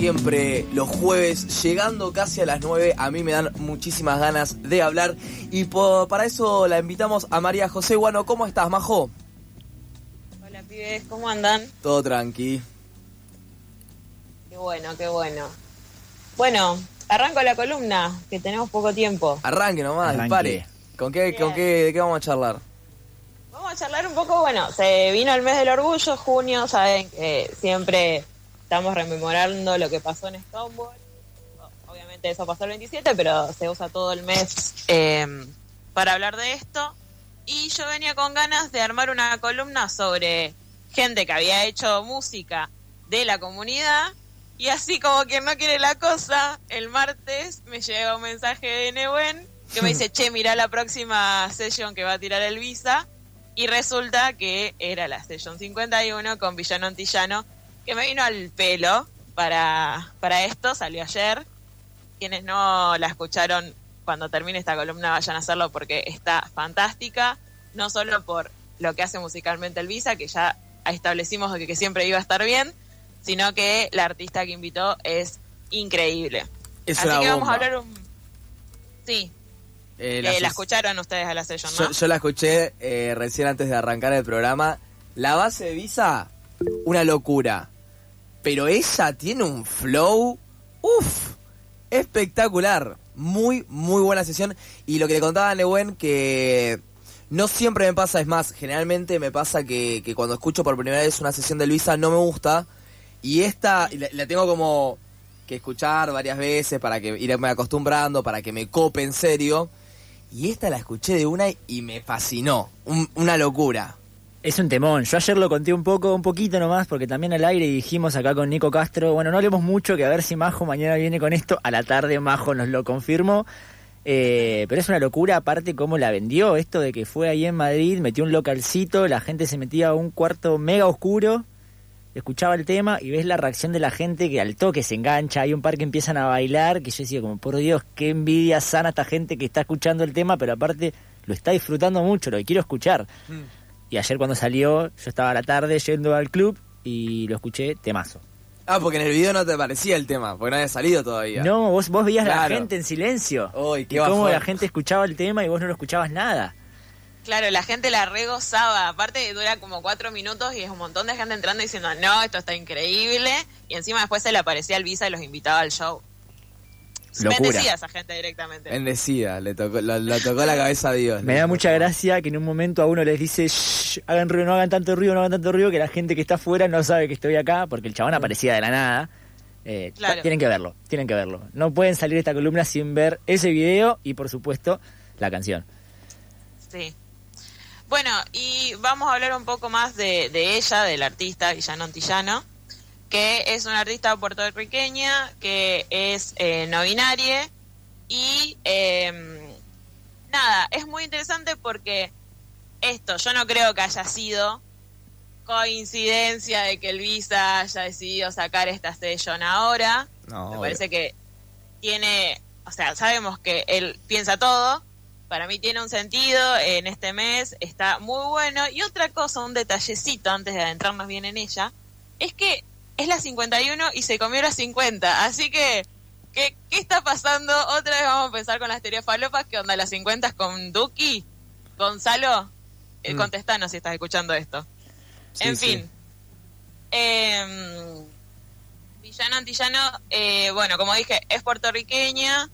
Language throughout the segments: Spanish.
Siempre los jueves, llegando casi a las 9, a mí me dan muchísimas ganas de hablar. Y para eso la invitamos a María José Guano. ¿Cómo estás, Majo? Hola pibes, ¿cómo andan? Todo tranqui. Qué bueno, qué bueno. Bueno, arranco la columna, que tenemos poco tiempo. Arranque nomás, Arranque. dispare. ¿Con qué, con qué, ¿De qué vamos a charlar? Vamos a charlar un poco, bueno, se vino el mes del orgullo, junio, saben que siempre estamos rememorando lo que pasó en Stonewall. Obviamente eso pasó el 27, pero se usa todo el mes eh, para hablar de esto. Y yo venía con ganas de armar una columna sobre gente que había hecho música de la comunidad. Y así como quien no quiere la cosa, el martes me llega un mensaje de Newen que me dice, che, mira la próxima session que va a tirar el Visa. Y resulta que era la session 51 con Villano Antillano, que me vino al pelo para, para esto, salió ayer. Quienes no la escucharon cuando termine esta columna vayan a hacerlo porque está fantástica, no solo por lo que hace musicalmente el Visa, que ya establecimos que, que siempre iba a estar bien, sino que la artista que invitó es increíble. Es Así una que vamos a hablar un... Sí, Eh, eh, la ses- escucharon ustedes a la session, ¿no? yo, yo la escuché eh, recién antes de arrancar el programa. La base de Visa, una locura. Pero ella tiene un flow, uff, espectacular. Muy, muy buena sesión. Y lo que le contaba a Newen, que no siempre me pasa, es más, generalmente me pasa que, que cuando escucho por primera vez una sesión de Luisa no me gusta. Y esta la, tengo como que escuchar varias veces para que irme acostumbrando, para que me cope en serio. Y esta la escuché de una y me fascinó. Un- una locura. Es un temón. Yo ayer lo conté un poco, un poquito nomás, porque también al aire dijimos acá con Nico Castro, bueno, no hablemos mucho, que a ver si Majo mañana viene con esto. A la tarde Majo nos lo confirmó. Eh, pero es una locura, aparte, cómo la vendió. Esto de que fue ahí en Madrid, metió un localcito, la gente se metía a un cuarto mega oscuro, escuchaba el tema y ves la reacción de la gente que al toque se engancha. Hay un par que empiezan a bailar, que yo decía, como por Dios, qué envidia sana esta gente que está escuchando el tema, pero aparte lo está disfrutando mucho, lo quiero escuchar. Y ayer cuando salió, yo estaba a la tarde yendo al club y lo escuché temazo. Ah, porque en el video no te parecía el tema, porque no había salido todavía. No, vos, vos veías Claro. la gente en silencio. Uy, qué y cómo la gente escuchaba el tema y vos no lo escuchabas nada. Claro, la gente la regozaba. Aparte, dura como cuatro minutos y es un montón de gente entrando diciendo, no, esto está increíble. Y encima después se le aparecía el Visa y los invitaba al show. Locura. Bendecía a esa gente directamente. Bendecida, le tocó, lo, lo tocó la cabeza a Dios. Me da mucha gracia que en un momento a uno les dice, "Shh, hagan ruido, no hagan tanto ruido, no hagan tanto ruido, que la gente que está afuera no sabe que estoy acá, porque el chabón aparecía de la nada. Eh, Claro. Tienen que verlo, tienen que verlo. No pueden salir de esta columna sin ver ese video y, por supuesto, la canción. Sí. Bueno, y vamos a hablar un poco más de, de ella, del artista Villano Antillano, que es una artista puertorriqueña, que es eh, no binaria y eh, nada, es muy interesante porque esto, yo no creo que haya sido coincidencia de que el Visa haya decidido sacar esta session ahora. No, Me obvio. parece que tiene, o sea, sabemos que él piensa todo. Para mí tiene un sentido en este mes, está muy bueno. Y otra cosa, un detallecito antes de adentrarnos bien en ella, es que es la 51 y se comió la 50. Así que, ¿qué, qué está pasando? Otra vez vamos a pensar con las teorías falopas. ¿Qué onda? ¿Las 50 es con Duki? Gonzalo, eh, Mm. contestanos si estás escuchando esto. Sí, en sí. fin. Em, Villano Antillano, eh, bueno, como dije, es puertorriqueña.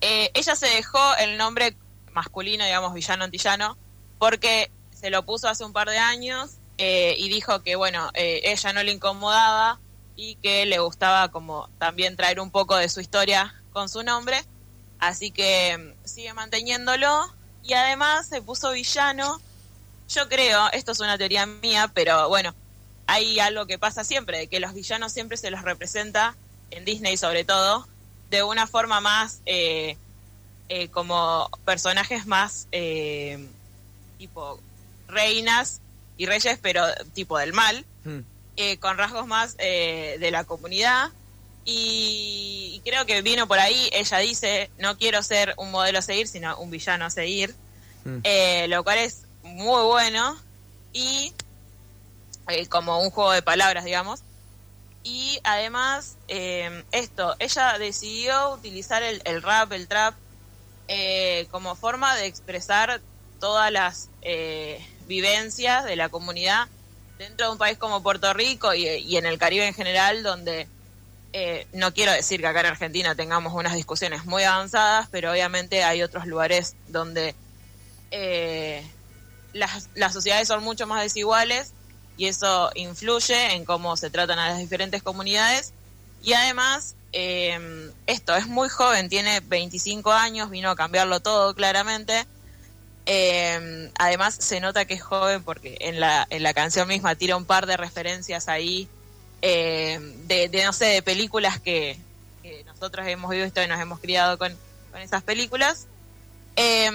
Eh, ella se dejó el nombre masculino, digamos, Villano Antillano, porque se lo puso hace un par de años eh, y dijo que, bueno, eh, ella no le incomodaba y que le gustaba como también traer un poco de su historia con su nombre. Así que mm, sigue manteniéndolo y además se puso villano. Yo creo, esto es una teoría mía, pero bueno, hay algo que pasa siempre, de que los villanos siempre se los representa, en Disney sobre todo, de una forma más eh, eh, como personajes más eh, tipo reinas y reyes, pero tipo del mal, Hmm. Eh, con rasgos más eh, de la comunidad. Y, y creo que vino por ahí, ella dice, no quiero ser un modelo a seguir, sino un villano a seguir, Hmm. eh, lo cual es muy bueno y como un juego de palabras, digamos. Y además, esto, ella decidió utilizar el, el rap, el trap, eh, como forma de expresar todas las eh, vivencias de la comunidad dentro de un país como Puerto Rico y, en el Caribe en general, donde eh, no quiero decir que acá en Argentina tengamos unas discusiones muy avanzadas, pero obviamente hay otros lugares donde eh, las, las sociedades son mucho más desiguales y eso influye en cómo se tratan a las diferentes comunidades. Y además, eh, esto es muy joven, tiene 25 años, vino a cambiarlo todo claramente. Eh, además, se nota que es joven porque en la, en la canción misma tira un par de referencias ahí eh, de, de, no sé, de películas que, nosotros hemos visto y nos hemos criado con, con esas películas. Eh,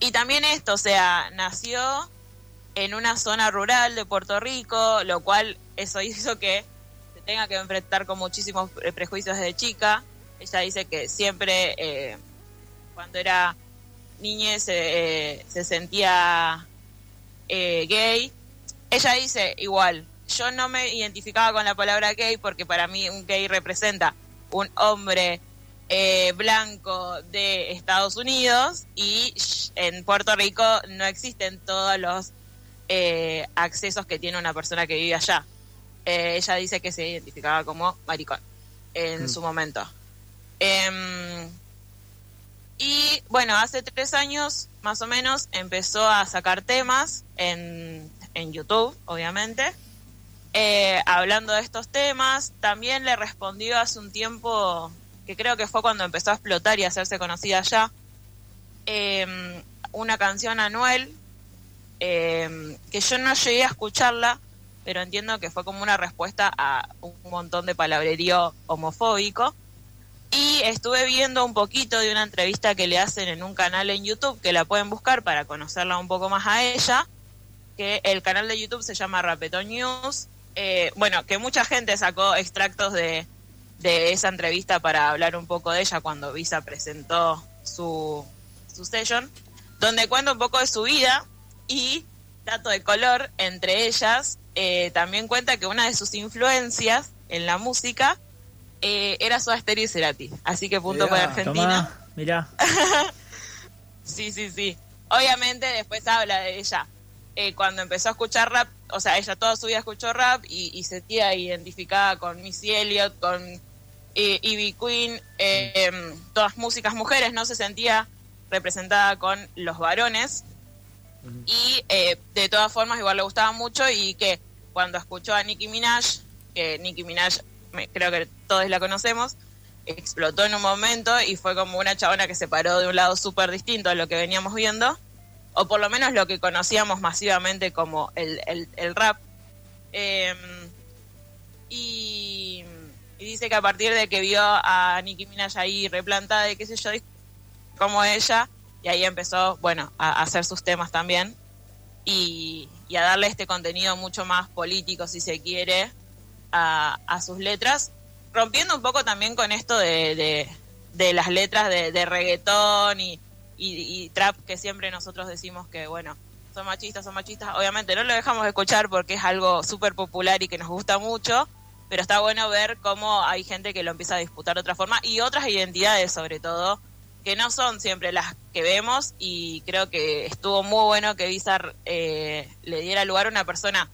y también esto, o sea, nació en una zona rural de Puerto Rico, lo cual eso hizo que se tenga que enfrentar con muchísimos pre- prejuicios desde chica. Ella dice que siempre, eh, cuando era niña, se, eh, se sentía eh, gay. Ella dice igual, yo no me identificaba con la palabra gay porque para mí un gay representa un hombre eh, blanco de Estados Unidos y en Puerto Rico no existen todos los eh, accesos que tiene una persona que vive allá. Eh, ella dice que se identificaba como maricón en Mm. su momento. Em, y bueno, hace tres años más o menos empezó a sacar temas en, en YouTube, obviamente, eh, hablando de estos temas. También le respondió hace un tiempo, que creo que fue cuando empezó a explotar y a hacerse conocida ya, em, una canción anuel eh, que yo no llegué a escucharla, pero entiendo que fue como una respuesta a un montón de palabrerío homofóbico. Y estuve viendo un poquito de una entrevista que le hacen en un canal en YouTube, que la pueden buscar para conocerla un poco más a ella, que el canal de YouTube se llama Rapetón News. Eh, bueno, que mucha gente sacó extractos de, de esa entrevista para hablar un poco de ella cuando Visa presentó su, su session, donde cuenta un poco de su vida y dato de color, entre ellas, eh, también cuenta que una de sus influencias en la música eh, era su Stereo y Cerati. Así que punto Mirá, para Argentina. Tomá, mirá. Sí, sí, sí. Obviamente después habla de ella. Eh, cuando empezó a escuchar rap, o sea, ella toda su vida escuchó rap y, y se sentía identificada con Missy Elliott, con eh, Ivy Queen, eh, todas músicas mujeres, no se sentía representada con los varones. Y de todas formas igual le gustaba mucho y que cuando escuchó a Nicki Minaj, que Nicki Minaj creo que todos la conocemos, explotó en un momento y fue como una chabona que se paró de un lado súper distinto a lo que veníamos viendo, o por lo menos lo que conocíamos masivamente como el, el- el rap. Eh, y, dice que a partir de que vio a Nicki Minaj ahí replantada y qué sé yo, como ella, y ahí empezó, bueno, a, a hacer sus temas también y, y a darle este contenido mucho más político, si se quiere, a, sus letras, rompiendo un poco también con esto de, de, las letras de, de reggaetón y, y, trap que siempre nosotros decimos que, bueno, son machistas, son machistas. Obviamente no lo dejamos de escuchar porque es algo súper popular y que nos gusta mucho, pero está bueno ver cómo hay gente que lo empieza a disputar de otra forma y otras identidades sobre todo que no son siempre las que vemos y creo que estuvo muy bueno que Bizar eh, le diera lugar a una persona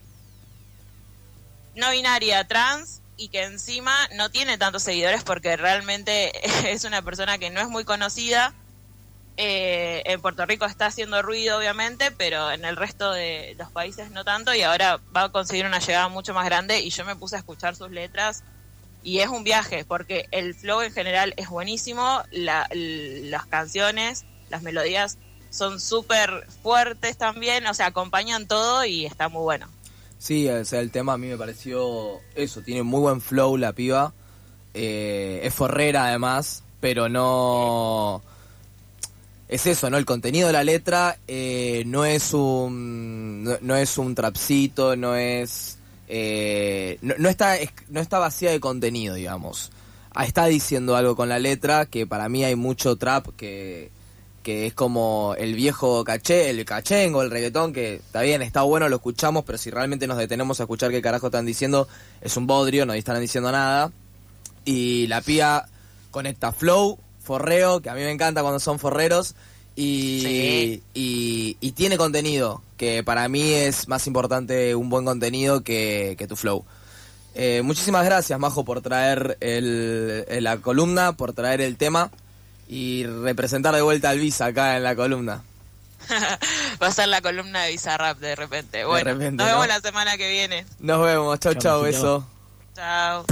no binaria trans y que encima no tiene tantos seguidores porque realmente es una persona que no es muy conocida. Eh, en Puerto Rico está haciendo ruido, obviamente, pero en el resto de los países no tanto y ahora va a conseguir una llegada mucho más grande y yo me puse a escuchar sus letras y es un viaje porque el flow en general es buenísimo, la- las canciones, las melodías son súper fuertes también, o sea, acompañan todo y está muy bueno. Sí, o sea, el tema a mí me pareció eso, tiene muy buen flow la piba, eh, es forrera además, pero no es eso, ¿no? El contenido de la letra eh, no es un no, no es un trapcito, no es eh, no, está es- no está vacía de contenido, digamos. Ah, Está diciendo algo con la letra que para mí hay mucho trap que que es como el viejo caché, el cachengo, el reggaetón, que está bien, está bueno, lo escuchamos, pero si realmente nos detenemos a escuchar qué carajo están diciendo, es un bodrio, no están diciendo nada. Y la pía conecta flow, forreo, que a mí me encanta cuando son forreros, y, Sí. y, y tiene contenido, que para mí es más importante un buen contenido que, que tu flow. Eh, muchísimas gracias, Majo, por traer el, el- la columna, por traer el tema y representar de vuelta al Visa acá en la columna. Va a ser la columna de Bizarrap de repente. Bueno, repente, nos vemos ¿no? la semana que viene. Nos vemos, chau, Chau, beso. Chao.